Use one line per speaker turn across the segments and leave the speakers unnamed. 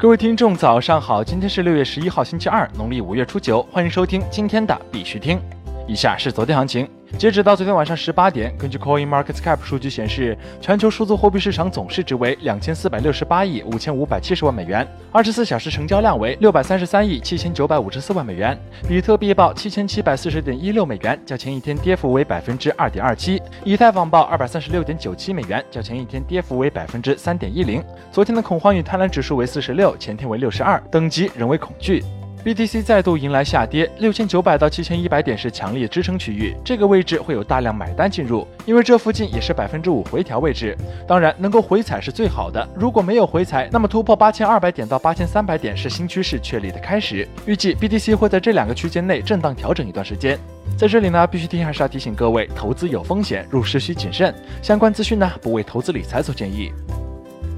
各位听众，早上好！今天是六月十一号，星期二，农历五月初九，欢迎收听今天的必须听。以下是昨天行情。截止到昨天晚上十八点，根据 Coin Market Cap 数据显示，全球数字货币市场总市值为两千四百六十八亿五千五百七十万美元，二十四小时成交量为六百三十三亿七千九百五十四万美元。比特币报七千七百四十点一六美元，较前一天跌幅为百分之二点二七；以太坊报二百三十六点九七美元，较前一天跌幅为百分之三点一零。昨天的恐慌与贪婪指数为四十六，前天为六十二，等级仍为恐惧。BTC 再度迎来下跌，六千九百到七千一百点是强力支撑区域，这个位置会有大量买单进入，因为这附近也是百分之五回调位置。当然，能够回踩是最好的，如果没有回踩，那么突破八千二百点到八千三百点是新趋势确立的开始。预计 BTC 会在这两个区间内震荡调整一段时间。在这里呢，必须听还是要提醒各位，投资有风险，入市需谨慎。相关资讯呢，不为投资理财所建议。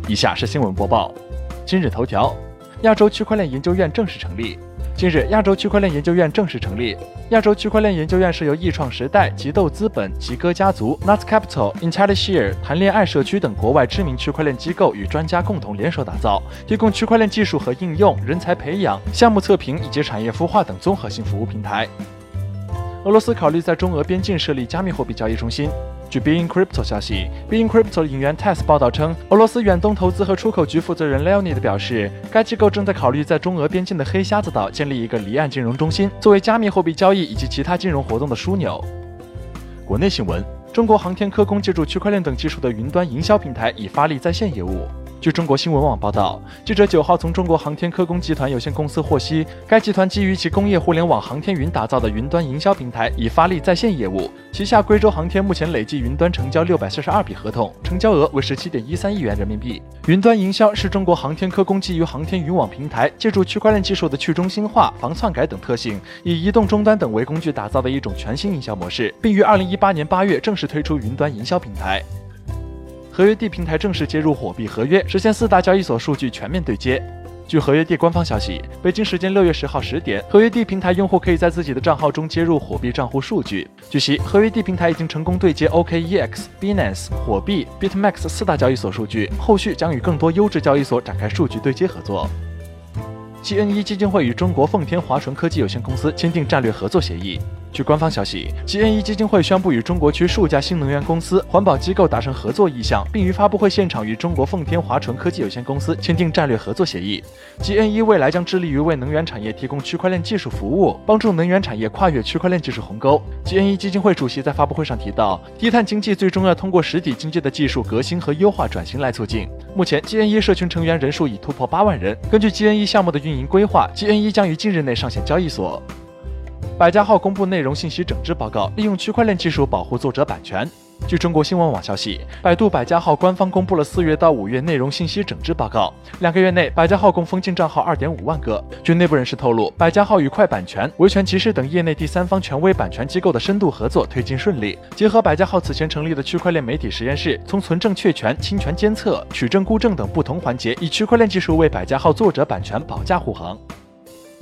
以下是新闻播报。今日头条：亚洲区块链研究院正式成立。近日，亚洲区块链研究院正式成立。亚洲区块链研究院是由易创时代、极豆资本、吉歌家族、Nuts Capital、IntelliShare、谈恋爱社区等国外知名区块链机构与专家共同联手打造，提供区块链技术和应用、人才培养、项目测评以及产业孵化等综合性服务平台。俄罗斯考虑在中俄边境设立加密货币交易中心。据 Being Crypto 消息，Being Crypto 引援 Tess 报道称，俄罗斯远东投资和出口局负责人 Leonid 表示，该机构正在考虑在中俄边境的黑瞎子岛建立一个离岸金融中心，作为加密货币交易以及其他金融活动的枢纽。国内新闻：中国航天科工借助区块链等技术的云端营销平台已发力在线业务。据中国新闻网报道，记者九号从中国航天科工集团有限公司获悉，该集团基于其工业互联网航天云打造的云端营销平台已发力在线业务。旗下贵州航天目前累计云端成交六百四十二笔合同，成交额为十七点一三亿元人民币。云端营销是中国航天科工基于航天云网平台，借助区块链技术的去中心化、防篡改等特性，以移动终端等为工具打造的一种全新营销模式，并于二零一八年八月正式推出云端营销平台。合约地平台正式接入火币合约，实现四大交易所数据全面对接。据合约地官方消息，北京时间六月十号十点，合约地平台用户可以在自己的账号中接入火币账户数据。据悉，合约地平台已经成功对接 OKEX、Binance、火币、BitMax 四大交易所数据，后续将与更多优质交易所展开数据对接合作。GNE 基金会与中国奉天华纯科技有限公司签订战略合作协议。据官方消息，GNE 基金会宣布与中国区数家新能源公司、环保机构达成合作意向，并于发布会现场与中国奉天华纯科技有限公司签订战略合作协议。GNE 未来将致力于为能源产业提供区块链技术服务，帮助能源产业跨越区块链技术鸿沟。GNE 基金会主席在发布会上提到，低碳经济最终要通过实体经济的技术革新和优化转型来促进。目前，GNE 社群成员人数已突破八万人。根据 GNE 项目的运营规划，GNE 将于近日内上线交易所。百家号公布内容信息整治报告，利用区块链技术保护作者版权。据中国新闻网消息，百度百家号官方公布了四月到五月内容信息整治报告。两个月内，百家号共封禁账号二点五万个。据内部人士透露，百家号与快版权、维权骑士等业内第三方权威版权机构的深度合作推进顺利。结合百家号此前成立的区块链媒体实验室，从存证确权、侵权监测、取证估证等不同环节，以区块链技术为百家号作者版权保驾护航。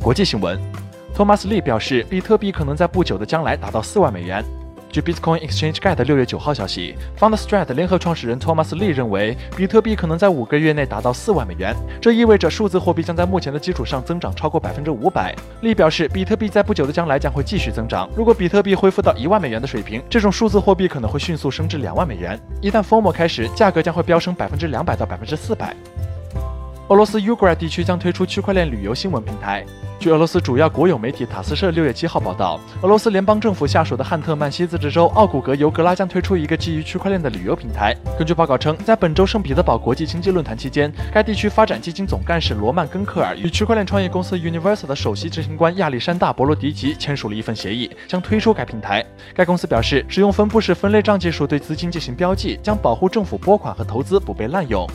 国际新闻。托马斯利表示，比特币可能在不久的将来达到四万美元。据 Bitcoin Exchange Guide 六月九号消息，Foundstrat 联合创始人托马斯利认为，比特币可能在五个月内达到四万美元。这意味着数字货币将在目前的基础上增长超过百分之五百。利表示，比特币在不久的将来将会继续增长。如果比特币恢复到一万美元的水平，这种数字货币可能会迅速升至两万美元。一旦 FOMO 开始，价格将会飙升百分之两百到百分之四百。俄罗斯 Ugra 地区将推出区块链旅游新闻平台。据俄罗斯主要国有媒体塔斯社六月七号报道，俄罗斯联邦政府下属的汉特曼西自治州奥古格尤格拉将推出一个基于区块链的旅游平台。根据报告称，在本周圣彼得堡国际经济论坛期间，该地区发展基金总干事罗曼根克尔与区块链创业公司 Universal 的首席执行官亚历山大博罗迪奇签署了一份协议，将推出该平台。该公司表示，使用分布式分类账技术对资金进行标记，将保护政府拨款和投资不被滥用。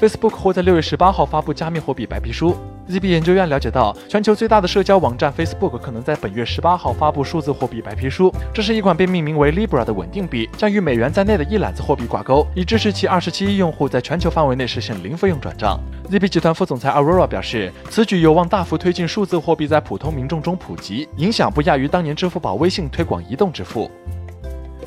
Facebook 会在六月十八号发布加密货币白皮书。ZB 研究院了解到，全球最大的社交网站 Facebook 可能在本月十八号发布数字货币白皮书。这是一款被命名为 Libra 的稳定币，将与美元在内的一揽子货币挂钩，以支持其二十七亿用户在全球范围内实现零费用转账。ZB 集团副总裁 Aurora 表示，此举有望大幅推进数字货币在普通民众中普及，影响不亚于当年支付宝、微信推广移动支付。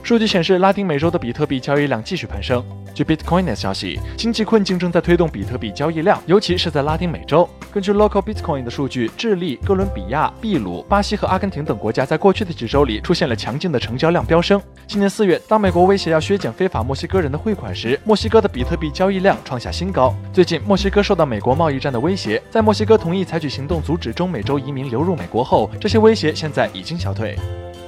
数据显示，拉丁美洲的比特币交易量继续攀升。据 Bitcoin 的消息，经济困境正在推动比特币交易量，尤其是在拉丁美洲。根据 Local Bitcoin 的数据，智利、哥伦比亚、秘鲁、巴西和阿根廷等国家在过去的几周里出现了强劲的成交量飙升。今年四月，当美国威胁要削减非法墨西哥人的汇款时，墨西哥的比特币交易量创下新高。最近，墨西哥受到美国贸易战的威胁，在墨西哥同意采取行动阻止中美洲移民流入美国后，这些威胁现在已经消退。